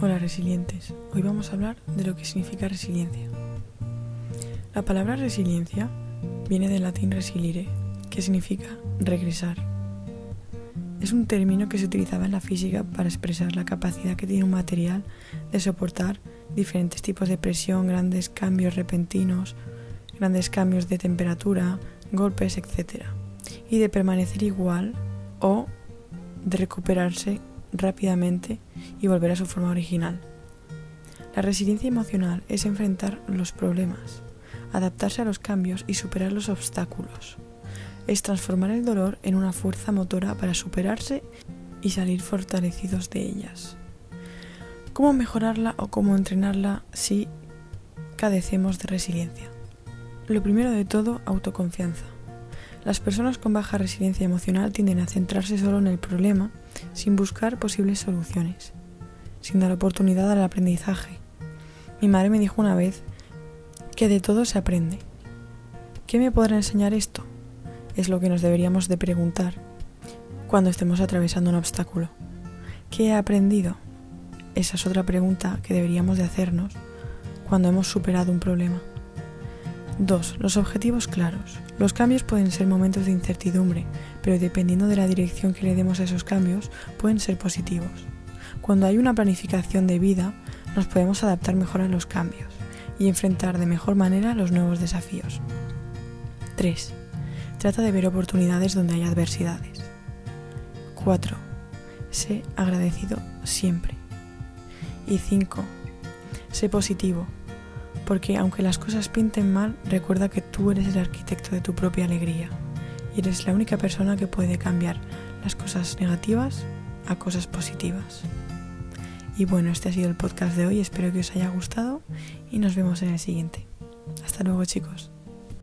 Hola resilientes, hoy vamos a hablar de lo que significa resiliencia. La palabra resiliencia viene del latín resilire, que significa regresar. Es un término que se utilizaba en la física para expresar la capacidad que tiene un material de soportar diferentes tipos de presión, grandes cambios repentinos, grandes cambios de temperatura, golpes, etc. Y de permanecer igual o de recuperarse rápidamente y volver a su forma original. La resiliencia emocional es enfrentar los problemas, adaptarse a los cambios y superar los obstáculos. Es transformar el dolor en una fuerza motora para superarse y salir fortalecidos de ellas. ¿Cómo mejorarla o cómo entrenarla si cadecemos de resiliencia? Lo primero de todo, autoconfianza. Las personas con baja resiliencia emocional tienden a centrarse solo en el problema sin buscar posibles soluciones, sin dar oportunidad al aprendizaje. Mi madre me dijo una vez que de todo se aprende. ¿Qué me podrá enseñar esto? Es lo que nos deberíamos de preguntar cuando estemos atravesando un obstáculo. ¿Qué he aprendido? Esa es otra pregunta que deberíamos de hacernos cuando hemos superado un problema. 2. Los objetivos claros. Los cambios pueden ser momentos de incertidumbre, pero dependiendo de la dirección que le demos a esos cambios, pueden ser positivos. Cuando hay una planificación de vida, nos podemos adaptar mejor a los cambios y enfrentar de mejor manera los nuevos desafíos. 3. Trata de ver oportunidades donde hay adversidades. 4. Sé agradecido siempre. Y 5. Sé positivo porque aunque las cosas pinten mal, recuerda que tú eres el arquitecto de tu propia alegría y eres la única persona que puede cambiar las cosas negativas a cosas positivas. Y bueno, este ha sido el podcast de hoy, espero que os haya gustado y nos vemos en el siguiente. Hasta luego chicos.